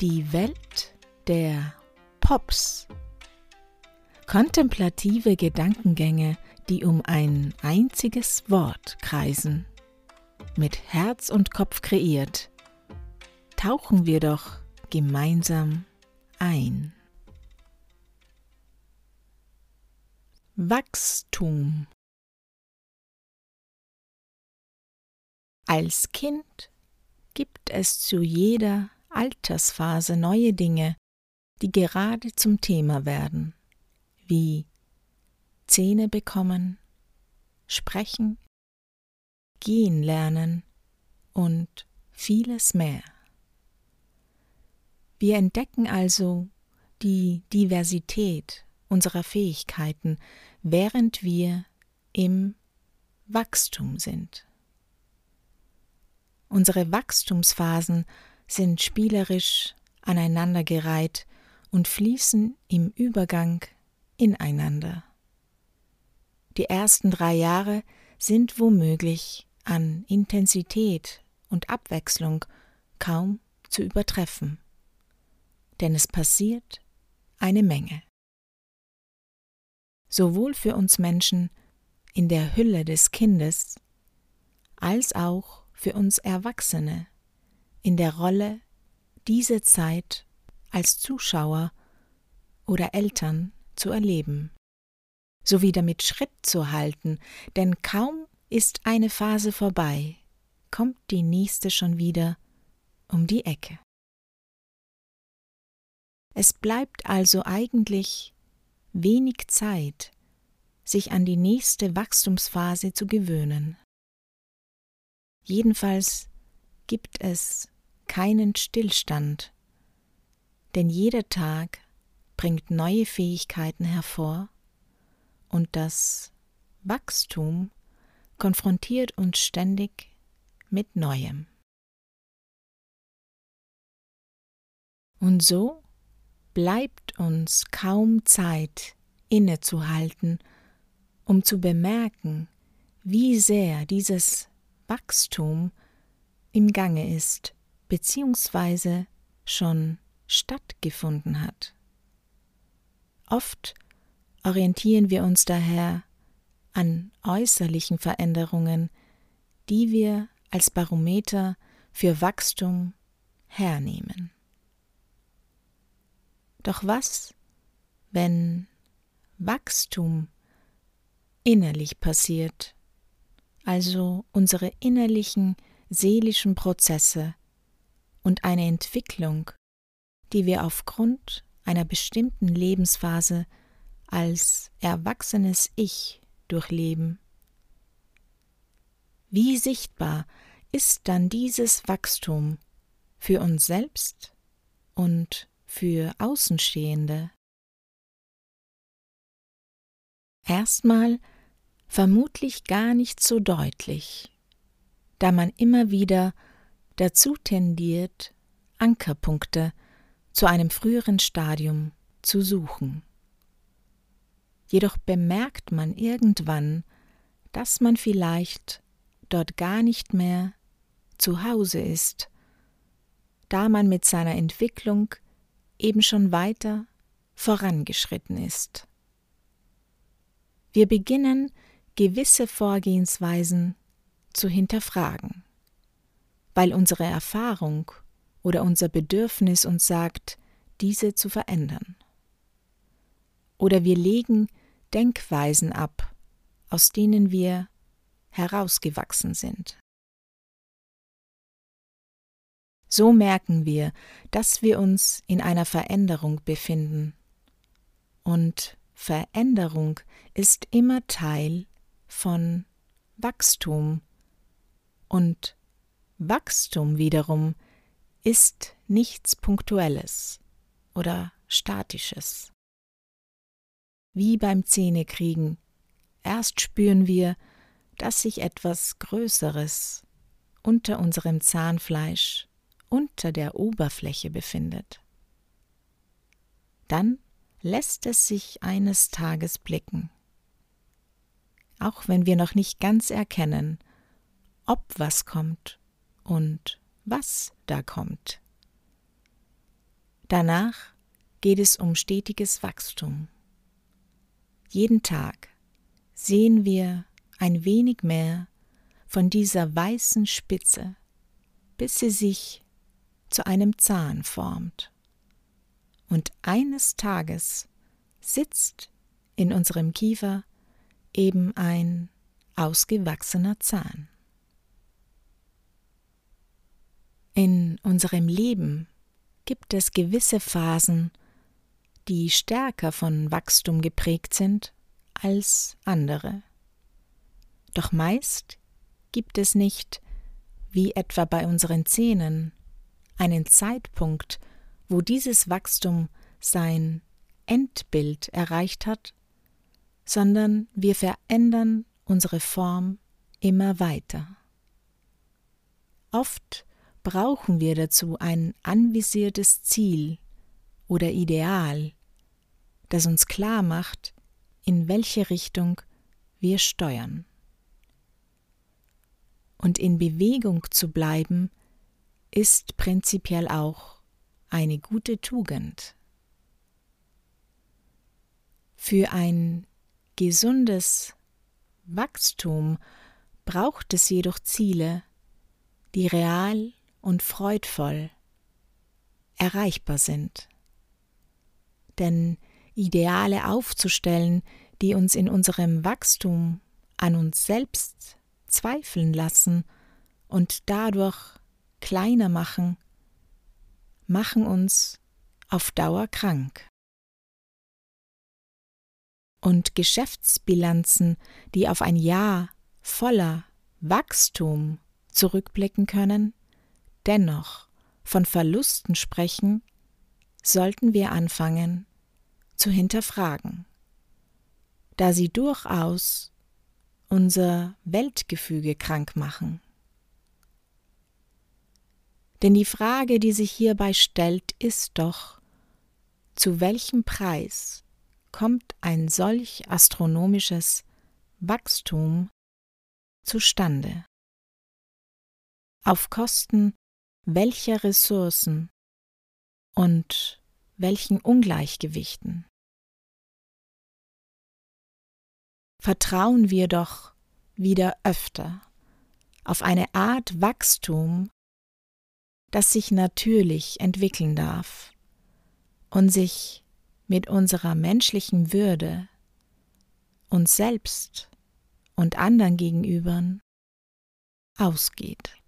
Die Welt der Pops. Kontemplative Gedankengänge, die um ein einziges Wort kreisen. Mit Herz und Kopf kreiert, tauchen wir doch gemeinsam ein. Wachstum Als Kind gibt es zu jeder Altersphase neue Dinge, die gerade zum Thema werden, wie Zähne bekommen, sprechen, gehen lernen und vieles mehr. Wir entdecken also die Diversität unserer Fähigkeiten, während wir im Wachstum sind. Unsere Wachstumsphasen sind spielerisch aneinandergereiht und fließen im Übergang ineinander. Die ersten drei Jahre sind womöglich an Intensität und Abwechslung kaum zu übertreffen, denn es passiert eine Menge. Sowohl für uns Menschen in der Hülle des Kindes als auch für uns Erwachsene in der Rolle, diese Zeit als Zuschauer oder Eltern zu erleben, sowie damit Schritt zu halten, denn kaum ist eine Phase vorbei, kommt die nächste schon wieder um die Ecke. Es bleibt also eigentlich wenig Zeit, sich an die nächste Wachstumsphase zu gewöhnen. Jedenfalls gibt es keinen Stillstand, denn jeder Tag bringt neue Fähigkeiten hervor und das Wachstum konfrontiert uns ständig mit Neuem. Und so bleibt uns kaum Zeit innezuhalten, um zu bemerken, wie sehr dieses Wachstum im Gange ist beziehungsweise schon stattgefunden hat. Oft orientieren wir uns daher an äußerlichen Veränderungen, die wir als Barometer für Wachstum hernehmen. Doch was, wenn Wachstum innerlich passiert, also unsere innerlichen seelischen Prozesse und eine Entwicklung, die wir aufgrund einer bestimmten Lebensphase als erwachsenes Ich durchleben. Wie sichtbar ist dann dieses Wachstum für uns selbst und für Außenstehende? Erstmal vermutlich gar nicht so deutlich da man immer wieder dazu tendiert, Ankerpunkte zu einem früheren Stadium zu suchen. Jedoch bemerkt man irgendwann, dass man vielleicht dort gar nicht mehr zu Hause ist, da man mit seiner Entwicklung eben schon weiter vorangeschritten ist. Wir beginnen gewisse Vorgehensweisen zu hinterfragen, weil unsere Erfahrung oder unser Bedürfnis uns sagt, diese zu verändern. Oder wir legen Denkweisen ab, aus denen wir herausgewachsen sind. So merken wir, dass wir uns in einer Veränderung befinden. Und Veränderung ist immer Teil von Wachstum und Wachstum wiederum ist nichts Punktuelles oder Statisches. Wie beim Zähnekriegen. Erst spüren wir, dass sich etwas Größeres unter unserem Zahnfleisch, unter der Oberfläche befindet. Dann lässt es sich eines Tages blicken. Auch wenn wir noch nicht ganz erkennen, ob was kommt und was da kommt. Danach geht es um stetiges Wachstum. Jeden Tag sehen wir ein wenig mehr von dieser weißen Spitze, bis sie sich zu einem Zahn formt. Und eines Tages sitzt in unserem Kiefer eben ein ausgewachsener Zahn. In unserem Leben gibt es gewisse Phasen, die stärker von Wachstum geprägt sind als andere. Doch meist gibt es nicht, wie etwa bei unseren Zähnen, einen Zeitpunkt, wo dieses Wachstum sein Endbild erreicht hat, sondern wir verändern unsere Form immer weiter. Oft brauchen wir dazu ein anvisiertes Ziel oder Ideal, das uns klar macht, in welche Richtung wir steuern. Und in Bewegung zu bleiben, ist prinzipiell auch eine gute Tugend. Für ein gesundes Wachstum braucht es jedoch Ziele, die real und freudvoll erreichbar sind. Denn Ideale aufzustellen, die uns in unserem Wachstum an uns selbst zweifeln lassen und dadurch kleiner machen, machen uns auf Dauer krank. Und Geschäftsbilanzen, die auf ein Jahr voller Wachstum zurückblicken können, dennoch von Verlusten sprechen, sollten wir anfangen zu hinterfragen, da sie durchaus unser Weltgefüge krank machen. Denn die Frage, die sich hierbei stellt, ist doch, zu welchem Preis kommt ein solch astronomisches Wachstum zustande? Auf Kosten welcher Ressourcen und welchen Ungleichgewichten? Vertrauen wir doch wieder öfter auf eine Art Wachstum, das sich natürlich entwickeln darf und sich mit unserer menschlichen Würde uns selbst und anderen gegenüber ausgeht.